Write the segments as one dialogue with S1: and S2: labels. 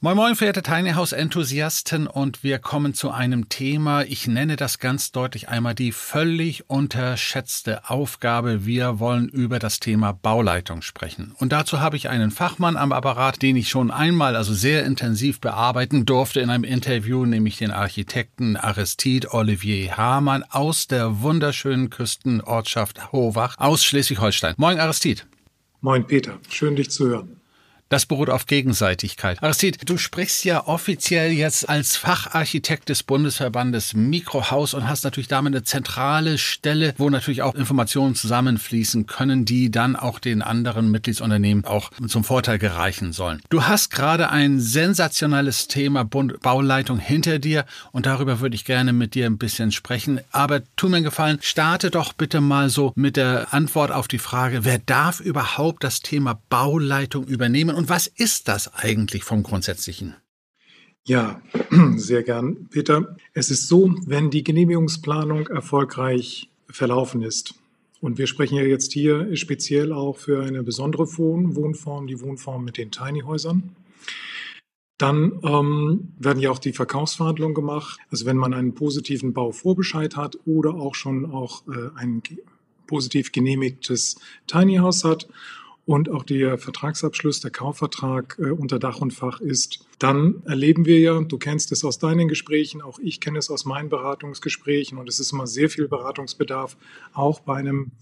S1: Moin Moin, verehrte Tiny House Enthusiasten und wir kommen zu einem Thema, ich nenne das ganz deutlich einmal die völlig unterschätzte Aufgabe. Wir wollen über das Thema Bauleitung sprechen. Und dazu habe ich einen Fachmann am Apparat, den ich schon einmal, also sehr intensiv bearbeiten durfte in einem Interview, nämlich den Architekten Aristide Olivier Hamann aus der wunderschönen Küstenortschaft Hovach aus Schleswig-Holstein. Moin Aristide.
S2: Moin Peter, schön dich zu hören.
S1: Das beruht auf Gegenseitigkeit. Aristide, du sprichst ja offiziell jetzt als Facharchitekt des Bundesverbandes Mikrohaus und hast natürlich damit eine zentrale Stelle, wo natürlich auch Informationen zusammenfließen können, die dann auch den anderen Mitgliedsunternehmen auch zum Vorteil gereichen sollen. Du hast gerade ein sensationelles Thema Bauleitung hinter dir und darüber würde ich gerne mit dir ein bisschen sprechen. Aber tu mir einen Gefallen, starte doch bitte mal so mit der Antwort auf die Frage, wer darf überhaupt das Thema Bauleitung übernehmen? Und was ist das eigentlich vom Grundsätzlichen?
S2: Ja, sehr gern, Peter. Es ist so, wenn die Genehmigungsplanung erfolgreich verlaufen ist, und wir sprechen ja jetzt hier speziell auch für eine besondere Wohnform, die Wohnform mit den Tiny Häusern. Dann ähm, werden ja auch die Verkaufsverhandlungen gemacht. Also wenn man einen positiven Bauvorbescheid hat oder auch schon auch äh, ein positiv genehmigtes Tiny House hat und auch der Vertragsabschluss, der Kaufvertrag äh, unter Dach und Fach ist, dann erleben wir ja, du kennst es aus deinen Gesprächen, auch ich kenne es aus meinen Beratungsgesprächen und es ist immer sehr viel Beratungsbedarf, auch bei einem,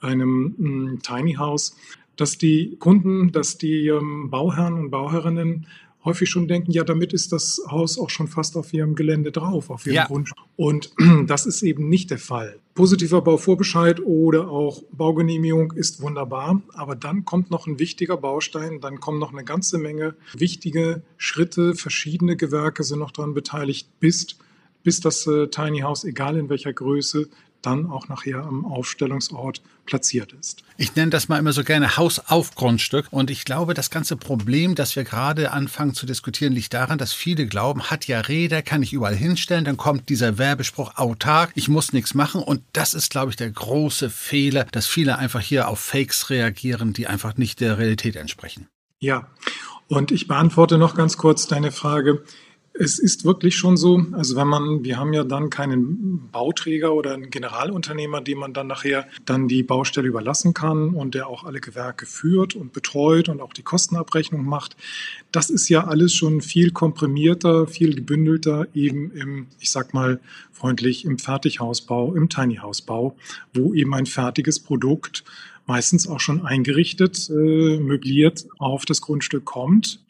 S2: einem hm, Tiny House, dass die Kunden, dass die ähm, Bauherren und Bauherrinnen häufig schon denken, ja, damit ist das Haus auch schon fast auf ihrem Gelände drauf, auf ihrem ja. Grundstück. Und das ist eben nicht der Fall. Positiver Bauvorbescheid oder auch Baugenehmigung ist wunderbar, aber dann kommt noch ein wichtiger Baustein, dann kommen noch eine ganze Menge wichtige Schritte, verschiedene Gewerke sind noch daran beteiligt, bis, bis das äh, Tiny House, egal in welcher Größe, dann auch nachher am Aufstellungsort platziert ist.
S1: Ich nenne das mal immer so gerne Haus auf Grundstück. Und ich glaube, das ganze Problem, das wir gerade anfangen zu diskutieren, liegt daran, dass viele glauben, hat ja Räder, kann ich überall hinstellen, dann kommt dieser Werbespruch autark, ich muss nichts machen. Und das ist, glaube ich, der große Fehler, dass viele einfach hier auf Fakes reagieren, die einfach nicht der Realität entsprechen.
S2: Ja, und ich beantworte noch ganz kurz deine Frage. Es ist wirklich schon so, also wenn man, wir haben ja dann keinen Bauträger oder einen Generalunternehmer, dem man dann nachher dann die Baustelle überlassen kann und der auch alle Gewerke führt und betreut und auch die Kostenabrechnung macht. Das ist ja alles schon viel komprimierter, viel gebündelter eben im, ich sag mal freundlich, im Fertighausbau, im Tiny Housebau, wo eben ein fertiges Produkt meistens auch schon eingerichtet, äh, möbliert auf das Grundstück kommt.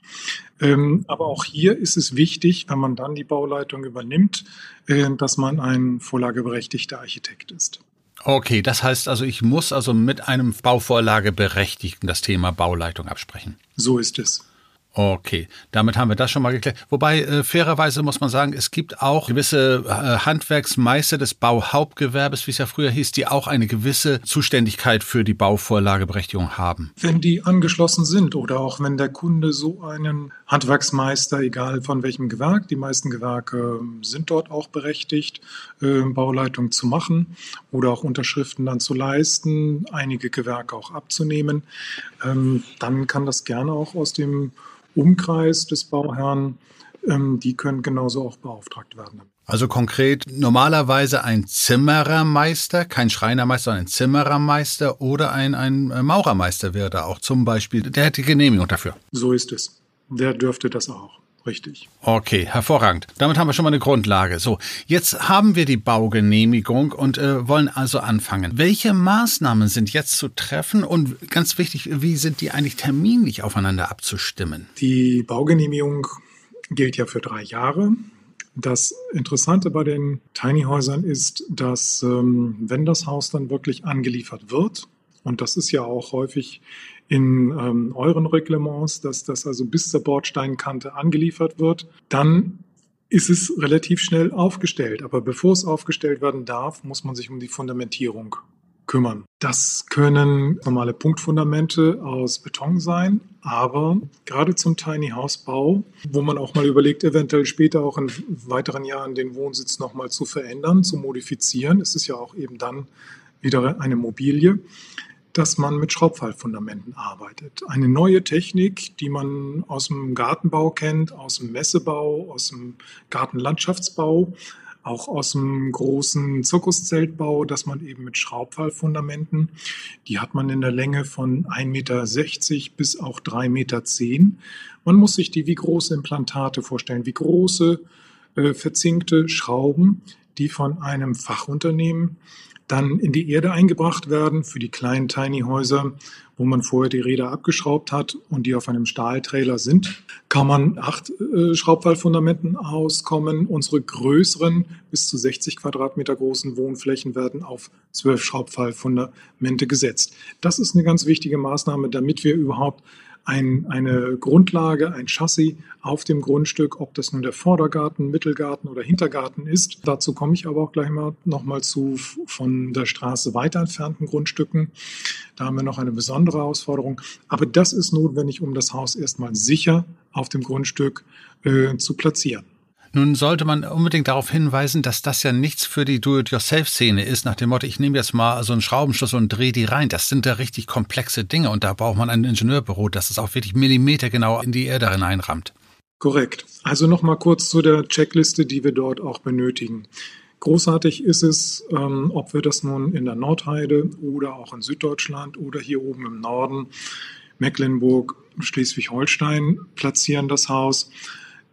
S2: Ähm, aber auch hier ist es wichtig, wenn man dann die Bauleitung übernimmt, äh, dass man ein vorlageberechtigter Architekt ist.
S1: Okay, das heißt also, ich muss also mit einem Bauvorlageberechtigten das Thema Bauleitung absprechen.
S2: So ist es.
S1: Okay, damit haben wir das schon mal geklärt. Wobei äh, fairerweise muss man sagen, es gibt auch gewisse äh, Handwerksmeister des Bauhauptgewerbes, wie es ja früher hieß, die auch eine gewisse Zuständigkeit für die Bauvorlageberechtigung haben.
S2: Wenn die angeschlossen sind oder auch wenn der Kunde so einen Handwerksmeister, egal von welchem Gewerk, die meisten Gewerke sind dort auch berechtigt, äh, Bauleitung zu machen oder auch Unterschriften dann zu leisten, einige Gewerke auch abzunehmen, ähm, dann kann das gerne auch aus dem Umkreis des Bauherrn, ähm, die können genauso auch beauftragt werden.
S1: Also konkret normalerweise ein Zimmerermeister, kein Schreinermeister, sondern ein Zimmerermeister oder ein, ein Maurermeister wäre da auch zum Beispiel. Der hätte Genehmigung dafür.
S2: So ist es. Der dürfte das auch. Richtig.
S1: Okay, hervorragend. Damit haben wir schon mal eine Grundlage. So, jetzt haben wir die Baugenehmigung und äh, wollen also anfangen. Welche Maßnahmen sind jetzt zu treffen und ganz wichtig, wie sind die eigentlich terminlich aufeinander abzustimmen?
S2: Die Baugenehmigung gilt ja für drei Jahre. Das Interessante bei den Tiny Häusern ist, dass ähm, wenn das Haus dann wirklich angeliefert wird, und das ist ja auch häufig in ähm, euren Reglements, dass das also bis zur Bordsteinkante angeliefert wird, dann ist es relativ schnell aufgestellt. Aber bevor es aufgestellt werden darf, muss man sich um die Fundamentierung kümmern. Das können normale Punktfundamente aus Beton sein, aber gerade zum Tiny House Bau, wo man auch mal überlegt, eventuell später auch in weiteren Jahren den Wohnsitz nochmal zu verändern, zu modifizieren, ist es ja auch eben dann wieder eine Mobilie, dass man mit Schraubfallfundamenten arbeitet. Eine neue Technik, die man aus dem Gartenbau kennt, aus dem Messebau, aus dem Gartenlandschaftsbau, auch aus dem großen Zirkuszeltbau, dass man eben mit Schraubfallfundamenten, die hat man in der Länge von 1,60 Meter bis auch 3,10 Meter. Man muss sich die wie große Implantate vorstellen, wie große äh, verzinkte Schrauben, die von einem Fachunternehmen dann in die Erde eingebracht werden für die kleinen Tiny Häuser, wo man vorher die Räder abgeschraubt hat und die auf einem Stahltrailer sind, kann man acht äh, Schraubfallfundamenten auskommen. Unsere größeren, bis zu 60 Quadratmeter großen Wohnflächen werden auf zwölf Schraubfallfundamente gesetzt. Das ist eine ganz wichtige Maßnahme, damit wir überhaupt ein, eine Grundlage, ein Chassis auf dem Grundstück, ob das nun der Vordergarten, Mittelgarten oder Hintergarten ist. Dazu komme ich aber auch gleich mal nochmal zu von der Straße weiter entfernten Grundstücken. Da haben wir noch eine besondere Herausforderung. Aber das ist notwendig, um das Haus erstmal sicher auf dem Grundstück äh, zu platzieren.
S1: Nun sollte man unbedingt darauf hinweisen, dass das ja nichts für die Do-it-yourself-Szene ist, nach dem Motto, ich nehme jetzt mal so einen Schraubenschluss und drehe die rein. Das sind ja richtig komplexe Dinge und da braucht man ein Ingenieurbüro, das es auch wirklich millimetergenau in die Erde hineinrammt.
S2: Korrekt. Also nochmal kurz zu der Checkliste, die wir dort auch benötigen. Großartig ist es, ähm, ob wir das nun in der Nordheide oder auch in Süddeutschland oder hier oben im Norden, Mecklenburg, Schleswig-Holstein platzieren das Haus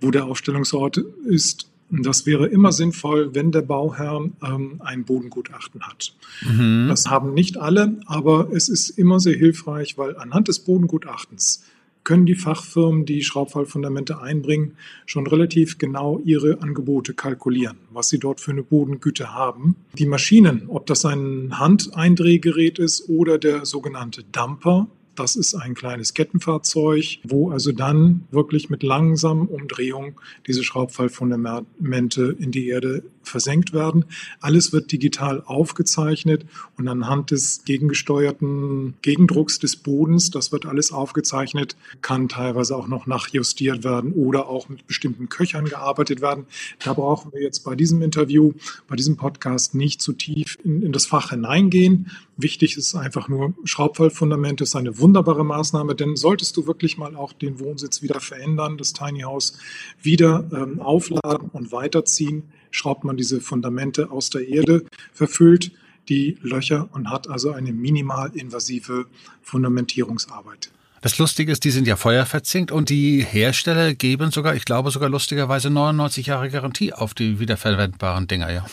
S2: wo der Aufstellungsort ist. Das wäre immer sinnvoll, wenn der Bauherr ähm, ein Bodengutachten hat. Mhm. Das haben nicht alle, aber es ist immer sehr hilfreich, weil anhand des Bodengutachtens können die Fachfirmen, die Schraubfallfundamente einbringen, schon relativ genau ihre Angebote kalkulieren, was sie dort für eine Bodengüte haben. Die Maschinen, ob das ein Handeindrehgerät ist oder der sogenannte Dumper, das ist ein kleines Kettenfahrzeug, wo also dann wirklich mit langsamen Umdrehungen diese Schraubfallfundamente in die Erde versenkt werden. Alles wird digital aufgezeichnet und anhand des gegengesteuerten Gegendrucks des Bodens, das wird alles aufgezeichnet, kann teilweise auch noch nachjustiert werden oder auch mit bestimmten Köchern gearbeitet werden. Da brauchen wir jetzt bei diesem Interview, bei diesem Podcast nicht zu tief in, in das Fach hineingehen. Wichtig ist einfach nur, Schraubfallfundament ist eine wunderbare Maßnahme, denn solltest du wirklich mal auch den Wohnsitz wieder verändern, das Tiny House wieder ähm, aufladen und weiterziehen, schraubt man diese Fundamente aus der Erde, verfüllt die Löcher und hat also eine minimal invasive Fundamentierungsarbeit.
S1: Das Lustige ist, die sind ja feuerverzinkt und die Hersteller geben sogar, ich glaube sogar lustigerweise 99 Jahre Garantie auf die wiederverwendbaren Dinger, ja.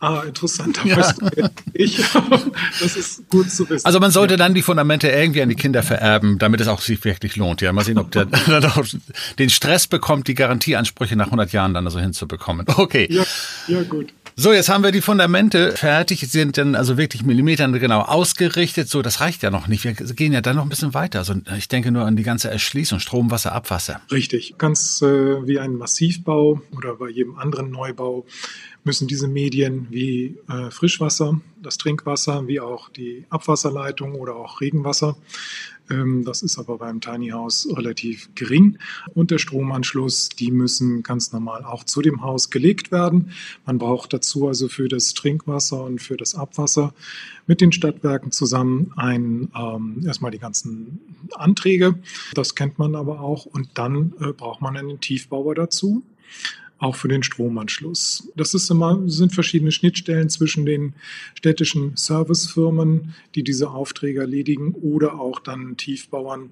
S2: Ah, interessant. Da ja. ich. das ist gut zu wissen.
S1: Also man sollte dann die Fundamente irgendwie an die Kinder vererben, damit es auch sich wirklich lohnt. Ja, mal sehen, ob der dann auch den Stress bekommt, die Garantieansprüche nach 100 Jahren dann also hinzubekommen. Okay.
S2: Ja, ja gut.
S1: So, jetzt haben wir die Fundamente fertig, sind dann also wirklich Millimeter genau ausgerichtet. So, das reicht ja noch nicht. Wir gehen ja dann noch ein bisschen weiter. Also ich denke nur an die ganze Erschließung, Strom, Wasser, Abwasser.
S2: Richtig, ganz äh, wie ein Massivbau oder bei jedem anderen Neubau müssen diese Medien wie äh, Frischwasser, das Trinkwasser, wie auch die Abwasserleitung oder auch Regenwasser, das ist aber beim Tiny House relativ gering. Und der Stromanschluss, die müssen ganz normal auch zu dem Haus gelegt werden. Man braucht dazu also für das Trinkwasser und für das Abwasser mit den Stadtwerken zusammen ein, ähm, erstmal die ganzen Anträge. Das kennt man aber auch. Und dann äh, braucht man einen Tiefbauer dazu auch für den Stromanschluss. Das ist immer, sind verschiedene Schnittstellen zwischen den städtischen Servicefirmen, die diese Aufträge erledigen, oder auch dann Tiefbauern,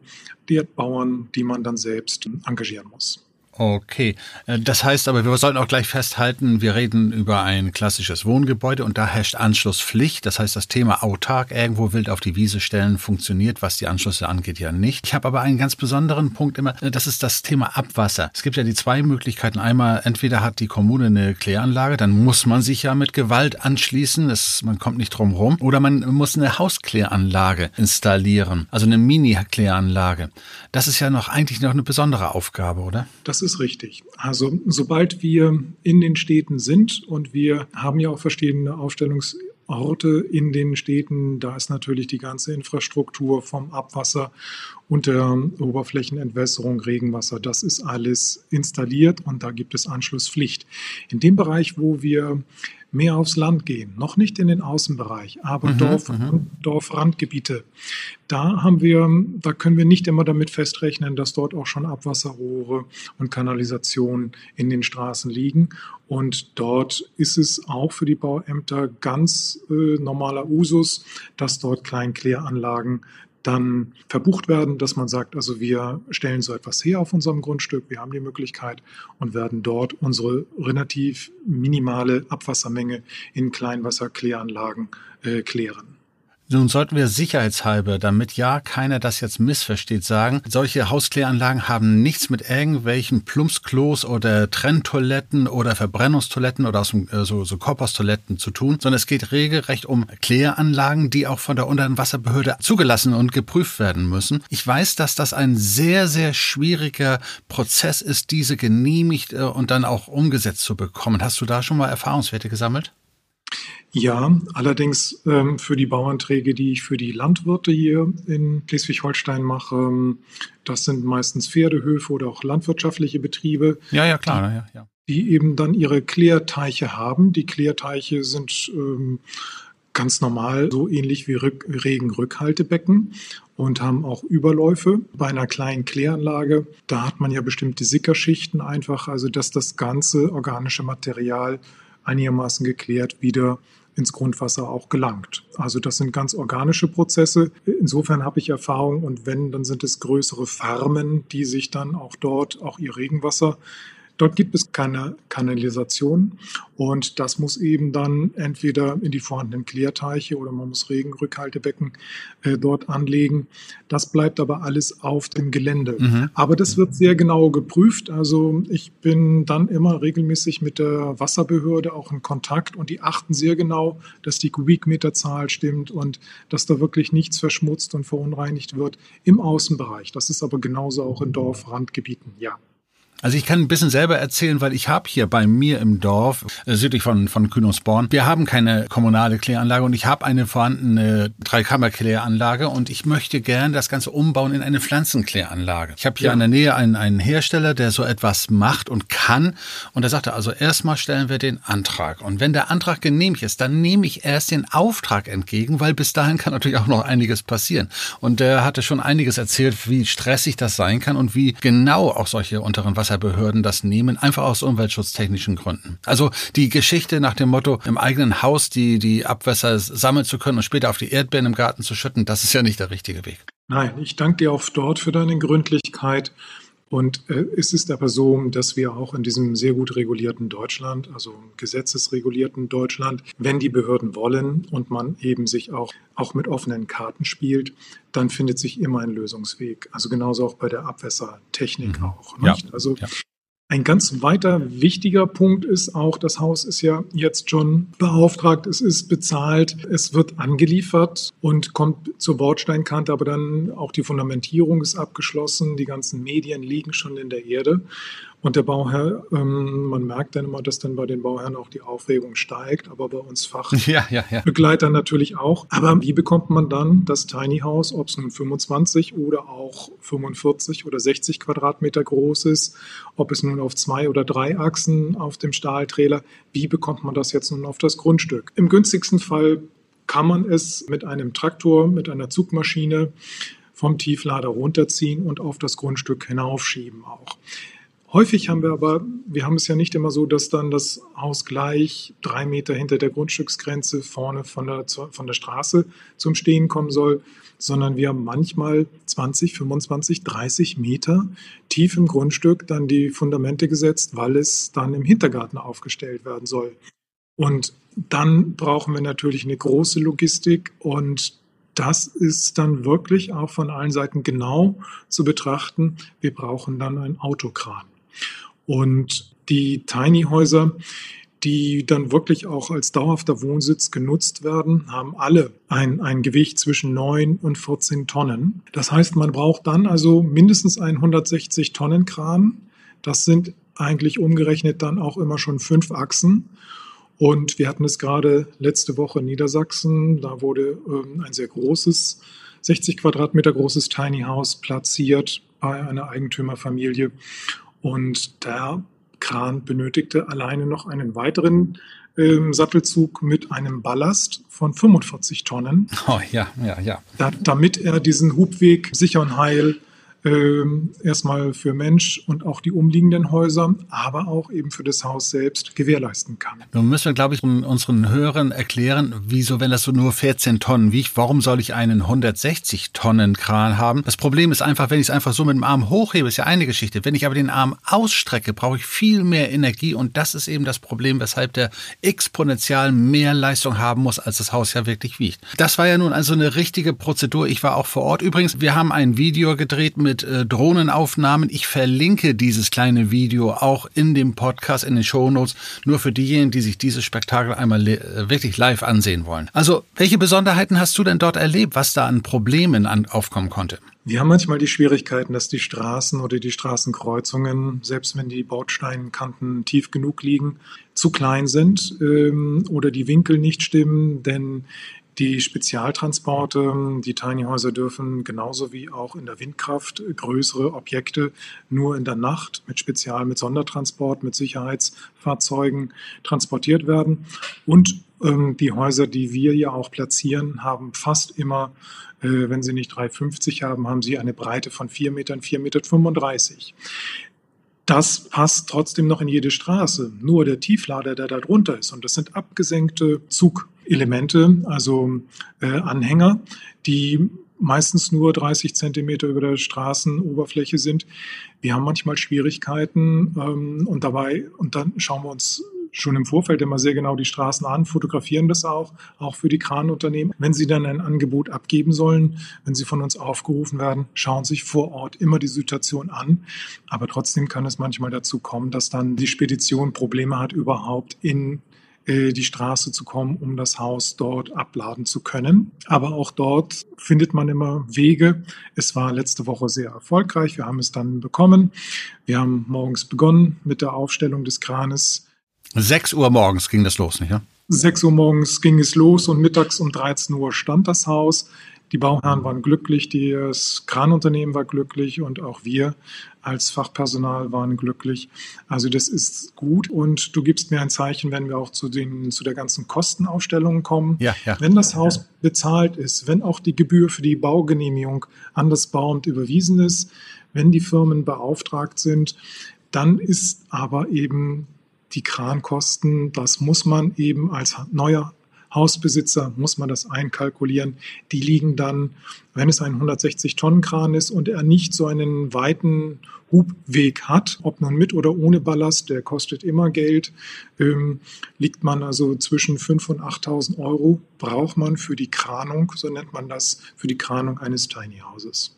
S2: Erdbauern, die man dann selbst engagieren muss.
S1: Okay, äh, das heißt aber, wir sollten auch gleich festhalten, wir reden über ein klassisches Wohngebäude und da herrscht Anschlusspflicht. Das heißt, das Thema autark irgendwo wild auf die Wiese stellen funktioniert, was die Anschlüsse angeht, ja nicht. Ich habe aber einen ganz besonderen Punkt immer, äh, das ist das Thema Abwasser. Es gibt ja die zwei Möglichkeiten. Einmal, entweder hat die Kommune eine Kläranlage, dann muss man sich ja mit Gewalt anschließen, das, man kommt nicht drum rum, oder man muss eine Hauskläranlage installieren, also eine Mini-Kläranlage. Das ist ja noch eigentlich noch eine besondere Aufgabe, oder?
S2: Das ist richtig. Also sobald wir in den Städten sind und wir haben ja auch verschiedene Aufstellungsorte in den Städten, da ist natürlich die ganze Infrastruktur vom Abwasser und der Oberflächenentwässerung, Regenwasser, das ist alles installiert und da gibt es Anschlusspflicht. In dem Bereich, wo wir mehr aufs Land gehen, noch nicht in den Außenbereich, aber mhm, Dorf, mhm. Dorfrandgebiete. Da haben wir, da können wir nicht immer damit festrechnen, dass dort auch schon Abwasserrohre und Kanalisationen in den Straßen liegen. Und dort ist es auch für die Bauämter ganz äh, normaler Usus, dass dort Kleinkläranlagen dann verbucht werden, dass man sagt, also wir stellen so etwas her auf unserem Grundstück, wir haben die Möglichkeit und werden dort unsere relativ minimale Abwassermenge in Kleinwasserkläranlagen äh, klären.
S1: Nun sollten wir sicherheitshalber, damit ja keiner das jetzt missversteht, sagen, solche Hauskläranlagen haben nichts mit irgendwelchen Plumpsklos oder Trenntoiletten oder Verbrennungstoiletten oder aus dem, äh, so, so Korpostoiletten zu tun, sondern es geht regelrecht um Kläranlagen, die auch von der Unterwasserbehörde zugelassen und geprüft werden müssen. Ich weiß, dass das ein sehr, sehr schwieriger Prozess ist, diese genehmigt äh, und dann auch umgesetzt zu bekommen. Hast du da schon mal Erfahrungswerte gesammelt?
S2: Ja, allerdings ähm, für die Bauanträge, die ich für die Landwirte hier in Schleswig-Holstein mache, ähm, das sind meistens Pferdehöfe oder auch landwirtschaftliche Betriebe.
S1: Ja, ja, klar. Die, ja, ja.
S2: die eben dann ihre Klärteiche haben. Die Klärteiche sind ähm, ganz normal so ähnlich wie Rück Regenrückhaltebecken und haben auch Überläufe. Bei einer kleinen Kläranlage, da hat man ja bestimmte Sickerschichten einfach, also dass das ganze organische Material einigermaßen geklärt wieder ins Grundwasser auch gelangt. Also das sind ganz organische Prozesse. Insofern habe ich Erfahrung und wenn, dann sind es größere Farmen, die sich dann auch dort auch ihr Regenwasser Dort gibt es keine Kanalisation und das muss eben dann entweder in die vorhandenen Klärteiche oder man muss Regenrückhaltebecken äh, dort anlegen. Das bleibt aber alles auf dem Gelände. Mhm. Aber das wird sehr genau geprüft. Also ich bin dann immer regelmäßig mit der Wasserbehörde auch in Kontakt und die achten sehr genau, dass die Kubikmeterzahl stimmt und dass da wirklich nichts verschmutzt und verunreinigt wird im Außenbereich. Das ist aber genauso auch in Dorfrandgebieten, ja.
S1: Also ich kann ein bisschen selber erzählen, weil ich habe hier bei mir im Dorf, äh, südlich von, von Kühnungsborn, wir haben keine kommunale Kläranlage und ich habe eine vorhandene Dreikammer-Kläranlage und ich möchte gern das Ganze umbauen in eine Pflanzenkläranlage. Ich habe hier ja. in der Nähe einen, einen Hersteller, der so etwas macht und kann und er sagte, also erstmal stellen wir den Antrag und wenn der Antrag genehmigt ist, dann nehme ich erst den Auftrag entgegen, weil bis dahin kann natürlich auch noch einiges passieren. Und er hatte schon einiges erzählt, wie stressig das sein kann und wie genau auch solche unteren Wasser Wasserbehörden das nehmen, einfach aus umweltschutztechnischen Gründen. Also die Geschichte nach dem Motto, im eigenen Haus die, die Abwässer sammeln zu können und später auf die Erdbeeren im Garten zu schütten, das ist ja nicht der richtige Weg.
S2: Nein, ich danke dir auch dort für deine Gründlichkeit. Und äh, es ist aber so, dass wir auch in diesem sehr gut regulierten Deutschland, also gesetzesregulierten Deutschland, wenn die Behörden wollen und man eben sich auch, auch mit offenen Karten spielt, dann findet sich immer ein Lösungsweg. Also genauso auch bei der Abwässertechnik mhm. auch. Ja. Also ja. Ein ganz weiter wichtiger Punkt ist auch, das Haus ist ja jetzt schon beauftragt, es ist bezahlt, es wird angeliefert und kommt zur Bordsteinkante, aber dann auch die Fundamentierung ist abgeschlossen, die ganzen Medien liegen schon in der Erde. Und der Bauherr, ähm, man merkt dann immer, dass dann bei den Bauherren auch die Aufregung steigt, aber bei uns Fachbegleitern ja, ja, ja. natürlich auch. Aber wie bekommt man dann das Tiny House, ob es nun 25 oder auch 45 oder 60 Quadratmeter groß ist, ob es nun auf zwei oder drei Achsen auf dem Stahltrailer, wie bekommt man das jetzt nun auf das Grundstück? Im günstigsten Fall kann man es mit einem Traktor, mit einer Zugmaschine vom Tieflader runterziehen und auf das Grundstück hinaufschieben auch. Häufig haben wir aber, wir haben es ja nicht immer so, dass dann das Haus gleich drei Meter hinter der Grundstücksgrenze vorne von der, von der Straße zum Stehen kommen soll, sondern wir haben manchmal 20, 25, 30 Meter tief im Grundstück dann die Fundamente gesetzt, weil es dann im Hintergarten aufgestellt werden soll. Und dann brauchen wir natürlich eine große Logistik und das ist dann wirklich auch von allen Seiten genau zu betrachten. Wir brauchen dann einen Autokran. Und die Tiny Häuser, die dann wirklich auch als dauerhafter Wohnsitz genutzt werden, haben alle ein, ein Gewicht zwischen 9 und 14 Tonnen. Das heißt, man braucht dann also mindestens einen 160 Tonnen Kran. Das sind eigentlich umgerechnet dann auch immer schon fünf Achsen. Und wir hatten es gerade letzte Woche in Niedersachsen. Da wurde ähm, ein sehr großes, 60 Quadratmeter großes Tiny House platziert bei einer Eigentümerfamilie. Und der Kran benötigte alleine noch einen weiteren ähm, Sattelzug mit einem Ballast von 45 Tonnen.
S1: Oh ja, ja, ja.
S2: Da, damit er diesen Hubweg sicher und heil erstmal für Mensch und auch die umliegenden Häuser, aber auch eben für das Haus selbst gewährleisten kann.
S1: Nun müssen wir, glaube ich, unseren Hörern erklären, wieso, wenn das so nur 14 Tonnen wiegt, warum soll ich einen 160 Tonnen Kran haben? Das Problem ist einfach, wenn ich es einfach so mit dem Arm hochhebe, ist ja eine Geschichte. Wenn ich aber den Arm ausstrecke, brauche ich viel mehr Energie und das ist eben das Problem, weshalb der exponentiell mehr Leistung haben muss, als das Haus ja wirklich wiegt. Das war ja nun also eine richtige Prozedur. Ich war auch vor Ort. Übrigens, wir haben ein Video gedreht mit mit äh, Drohnenaufnahmen. Ich verlinke dieses kleine Video auch in dem Podcast, in den Shownotes, nur für diejenigen, die sich dieses Spektakel einmal äh, wirklich live ansehen wollen. Also, welche Besonderheiten hast du denn dort erlebt, was da an Problemen an, aufkommen konnte?
S2: Wir haben manchmal die Schwierigkeiten, dass die Straßen oder die Straßenkreuzungen, selbst wenn die Bautsteinkanten tief genug liegen, zu klein sind ähm, oder die Winkel nicht stimmen, denn die Spezialtransporte, die Tiny Häuser dürfen genauso wie auch in der Windkraft größere Objekte nur in der Nacht mit Spezial, mit Sondertransport, mit Sicherheitsfahrzeugen transportiert werden. Und ähm, die Häuser, die wir ja auch platzieren, haben fast immer, äh, wenn sie nicht 3,50 haben, haben sie eine Breite von 4 Metern, 4,35 Meter. Das passt trotzdem noch in jede Straße. Nur der Tieflader, der da drunter ist, und das sind abgesenkte Zugelemente, also äh, Anhänger, die meistens nur 30 Zentimeter über der Straßenoberfläche sind. Wir haben manchmal Schwierigkeiten ähm, und dabei, und dann schauen wir uns schon im Vorfeld immer sehr genau die Straßen an, fotografieren das auch, auch für die Kranunternehmen. Wenn sie dann ein Angebot abgeben sollen, wenn sie von uns aufgerufen werden, schauen sich vor Ort immer die Situation an. Aber trotzdem kann es manchmal dazu kommen, dass dann die Spedition Probleme hat, überhaupt in die Straße zu kommen, um das Haus dort abladen zu können. Aber auch dort findet man immer Wege. Es war letzte Woche sehr erfolgreich. Wir haben es dann bekommen. Wir haben morgens begonnen mit der Aufstellung des Kranes.
S1: 6 Uhr morgens ging das los, nicht ja?
S2: 6 Uhr morgens ging es los und mittags um 13 Uhr stand das Haus. Die Bauherren waren glücklich, das Kranunternehmen war glücklich und auch wir als Fachpersonal waren glücklich. Also das ist gut und du gibst mir ein Zeichen, wenn wir auch zu, den, zu der ganzen Kostenaufstellung kommen.
S1: Ja, ja.
S2: Wenn das Haus bezahlt ist, wenn auch die Gebühr für die Baugenehmigung an das Bauamt überwiesen ist, wenn die Firmen beauftragt sind, dann ist aber eben die Krankosten, das muss man eben als neuer Hausbesitzer, muss man das einkalkulieren. Die liegen dann, wenn es ein 160-Tonnen-Kran ist und er nicht so einen weiten Hubweg hat, ob nun mit oder ohne Ballast, der kostet immer Geld, ähm, liegt man also zwischen 5.000 und 8.000 Euro, braucht man für die Kranung, so nennt man das, für die Kranung eines Tiny Houses.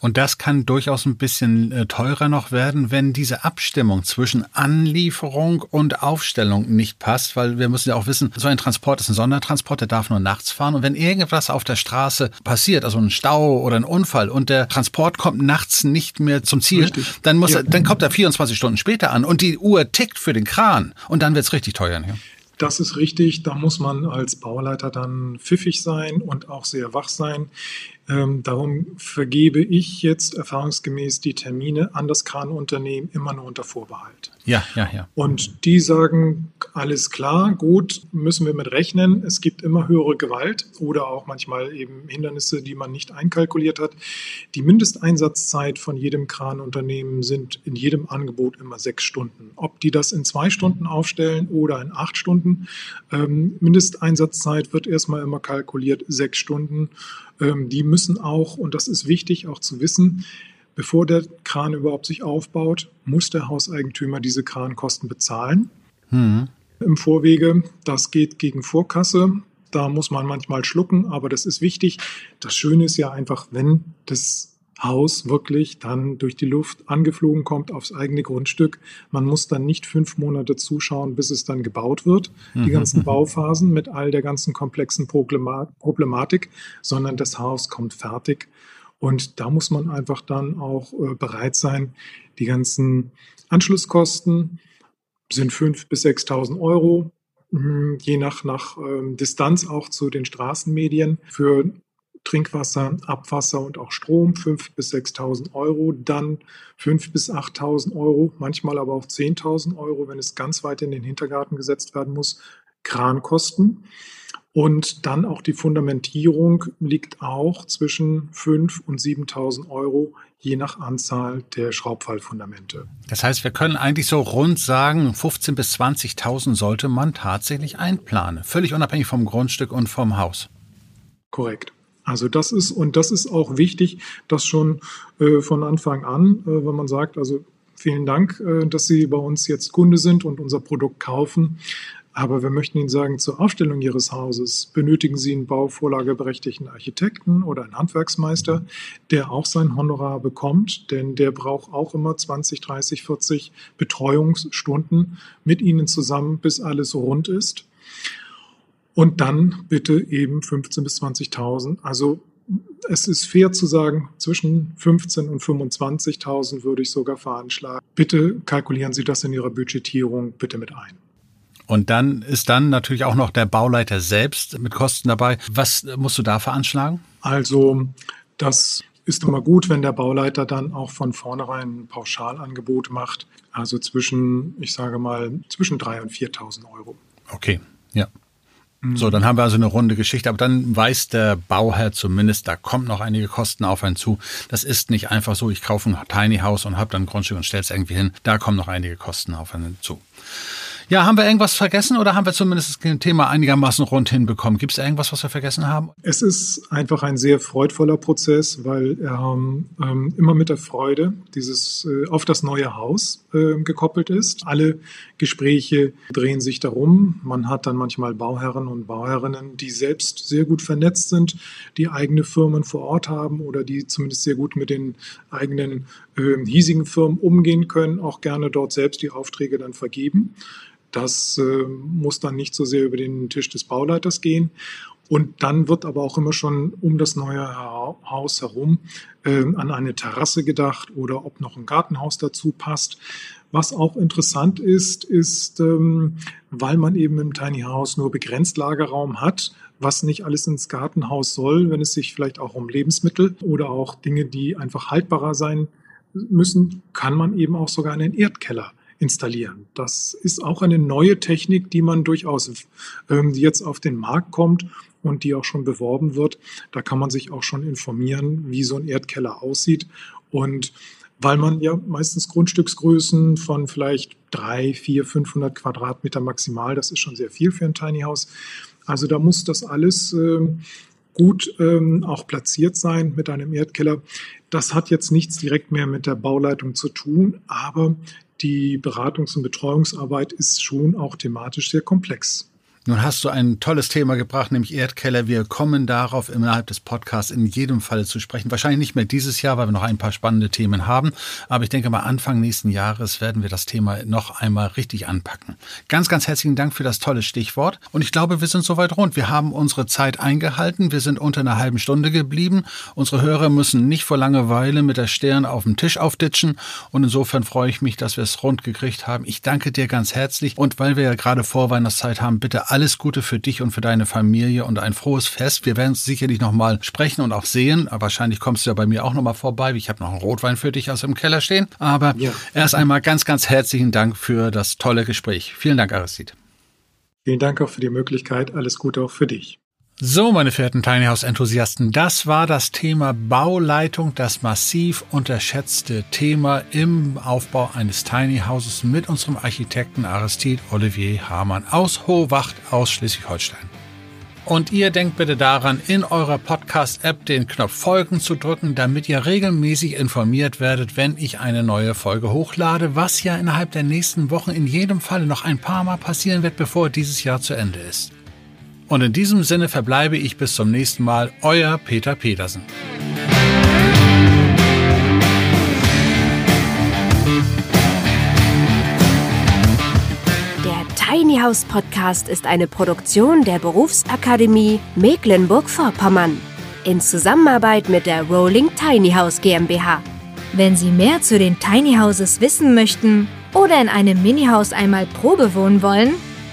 S1: Und das kann durchaus ein bisschen äh, teurer noch werden, wenn diese Abstimmung zwischen Anlieferung und Aufstellung nicht passt, weil wir müssen ja auch wissen, so ein Transport ist ein Sondertransport, der darf nur nachts fahren. Und wenn irgendwas auf der Straße passiert, also ein Stau oder ein Unfall und der Transport kommt nachts nicht mehr zum Ziel, richtig. dann muss ja. er, dann kommt er 24 Stunden später an und die Uhr tickt für den Kran und dann wird es richtig teuer. Ja?
S2: Das ist richtig. Da muss man als Bauleiter dann pfiffig sein und auch sehr wach sein. Ähm, darum vergebe ich jetzt erfahrungsgemäß die Termine an das Kranunternehmen immer nur unter Vorbehalt.
S1: Ja, ja, ja.
S2: Und die sagen, alles klar, gut, müssen wir mit rechnen. Es gibt immer höhere Gewalt oder auch manchmal eben Hindernisse, die man nicht einkalkuliert hat. Die Mindesteinsatzzeit von jedem Kranunternehmen sind in jedem Angebot immer sechs Stunden. Ob die das in zwei Stunden aufstellen oder in acht Stunden, ähm, Mindesteinsatzzeit wird erstmal immer kalkuliert, sechs Stunden. Ähm, die müssen auch, und das ist wichtig auch zu wissen, bevor der Kran überhaupt sich aufbaut, muss der Hauseigentümer diese Krankosten bezahlen. Mhm. Im Vorwege, das geht gegen Vorkasse. Da muss man manchmal schlucken, aber das ist wichtig. Das Schöne ist ja einfach, wenn das Haus wirklich dann durch die Luft angeflogen kommt aufs eigene Grundstück. Man muss dann nicht fünf Monate zuschauen, bis es dann gebaut wird, die mhm. ganzen Bauphasen mit all der ganzen komplexen Problematik, sondern das Haus kommt fertig. Und da muss man einfach dann auch äh, bereit sein, die ganzen Anschlusskosten sind 5.000 bis 6.000 Euro, hm, je nach, nach ähm, Distanz auch zu den Straßenmedien. Für Trinkwasser, Abwasser und auch Strom 5.000 bis 6.000 Euro, dann 5.000 bis 8.000 Euro, manchmal aber auch 10.000 Euro, wenn es ganz weit in den Hintergarten gesetzt werden muss, Krankosten. Und dann auch die Fundamentierung liegt auch zwischen 5.000 und 7.000 Euro, je nach Anzahl der Schraubfallfundamente.
S1: Das heißt, wir können eigentlich so rund sagen, 15.000 bis 20.000 sollte man tatsächlich einplanen, völlig unabhängig vom Grundstück und vom Haus.
S2: Korrekt. Also das ist, und das ist auch wichtig, dass schon äh, von Anfang an, äh, wenn man sagt, also vielen Dank, äh, dass Sie bei uns jetzt Kunde sind und unser Produkt kaufen. Aber wir möchten Ihnen sagen, zur Aufstellung Ihres Hauses benötigen Sie einen bauvorlageberechtigten Architekten oder einen Handwerksmeister, der auch sein Honorar bekommt, denn der braucht auch immer 20, 30, 40 Betreuungsstunden mit Ihnen zusammen, bis alles rund ist. Und dann bitte eben 15.000 bis 20.000. Also es ist fair zu sagen, zwischen 15.000 und 25.000 würde ich sogar veranschlagen. Bitte kalkulieren Sie das in Ihrer Budgetierung bitte mit ein.
S1: Und dann ist dann natürlich auch noch der Bauleiter selbst mit Kosten dabei. Was musst du da veranschlagen?
S2: Also das ist immer gut, wenn der Bauleiter dann auch von vornherein ein Pauschalangebot macht. Also zwischen, ich sage mal, zwischen 3.000 und 4.000 Euro.
S1: Okay, ja. So, dann haben wir also eine runde Geschichte, aber dann weiß der Bauherr zumindest, da kommt noch einige Kosten auf einen zu. Das ist nicht einfach so, ich kaufe ein Tiny House und habe dann ein Grundstück und stelle es irgendwie hin. Da kommen noch einige Kosten auf einen zu. Ja, haben wir irgendwas vergessen oder haben wir zumindest das Thema einigermaßen rund hinbekommen? Gibt es irgendwas, was wir vergessen haben?
S2: Es ist einfach ein sehr freudvoller Prozess, weil ähm, ähm, immer mit der Freude dieses äh, auf das neue Haus äh, gekoppelt ist. Alle Gespräche drehen sich darum. Man hat dann manchmal Bauherren und Bauherrinnen, die selbst sehr gut vernetzt sind, die eigene Firmen vor Ort haben oder die zumindest sehr gut mit den eigenen äh, hiesigen Firmen umgehen können, auch gerne dort selbst die Aufträge dann vergeben. Das äh, muss dann nicht so sehr über den Tisch des Bauleiters gehen. Und dann wird aber auch immer schon um das neue Haus herum äh, an eine Terrasse gedacht oder ob noch ein Gartenhaus dazu passt. Was auch interessant ist, ist, ähm, weil man eben im Tiny House nur begrenzt Lagerraum hat, was nicht alles ins Gartenhaus soll, wenn es sich vielleicht auch um Lebensmittel oder auch Dinge, die einfach haltbarer sein müssen, kann man eben auch sogar einen Erdkeller installieren. Das ist auch eine neue Technik, die man durchaus ähm, die jetzt auf den Markt kommt und die auch schon beworben wird. Da kann man sich auch schon informieren, wie so ein Erdkeller aussieht. Und weil man ja meistens Grundstücksgrößen von vielleicht drei, vier, 500 Quadratmeter maximal, das ist schon sehr viel für ein Tiny House. Also da muss das alles äh, gut ähm, auch platziert sein mit einem Erdkeller. Das hat jetzt nichts direkt mehr mit der Bauleitung zu tun, aber die Beratungs- und Betreuungsarbeit ist schon auch thematisch sehr komplex.
S1: Nun hast du ein tolles Thema gebracht, nämlich Erdkeller. Wir kommen darauf innerhalb des Podcasts in jedem Fall zu sprechen. Wahrscheinlich nicht mehr dieses Jahr, weil wir noch ein paar spannende Themen haben. Aber ich denke mal, Anfang nächsten Jahres werden wir das Thema noch einmal richtig anpacken. Ganz, ganz herzlichen Dank für das tolle Stichwort. Und ich glaube, wir sind soweit rund. Wir haben unsere Zeit eingehalten. Wir sind unter einer halben Stunde geblieben. Unsere Hörer müssen nicht vor Langeweile mit der Stirn auf dem Tisch aufditschen. Und insofern freue ich mich, dass wir es rund gekriegt haben. Ich danke dir ganz herzlich. Und weil wir ja gerade Vorweihnachtszeit haben, bitte alles Gute für dich und für deine Familie und ein frohes Fest. Wir werden uns sicherlich nochmal sprechen und auch sehen. Wahrscheinlich kommst du ja bei mir auch nochmal vorbei. Ich habe noch einen Rotwein für dich aus dem Keller stehen. Aber ja. erst einmal ganz, ganz herzlichen Dank für das tolle Gespräch. Vielen Dank, Aristide.
S2: Vielen Dank auch für die Möglichkeit. Alles Gute auch für dich.
S1: So, meine verehrten Tiny House Enthusiasten, das war das Thema Bauleitung, das massiv unterschätzte Thema im Aufbau eines Tiny Houses mit unserem Architekten Aristide Olivier Hamann aus Hohwacht aus Schleswig-Holstein. Und ihr denkt bitte daran, in eurer Podcast-App den Knopf Folgen zu drücken, damit ihr regelmäßig informiert werdet, wenn ich eine neue Folge hochlade, was ja innerhalb der nächsten Wochen in jedem Fall noch ein paar Mal passieren wird, bevor dieses Jahr zu Ende ist. Und in diesem Sinne verbleibe ich bis zum nächsten Mal, euer Peter Petersen.
S3: Der Tiny House Podcast ist eine Produktion der Berufsakademie Mecklenburg-Vorpommern in Zusammenarbeit mit der Rolling Tiny House GmbH. Wenn Sie mehr zu den Tiny Houses wissen möchten oder in einem Mini-Haus einmal Probe wohnen wollen,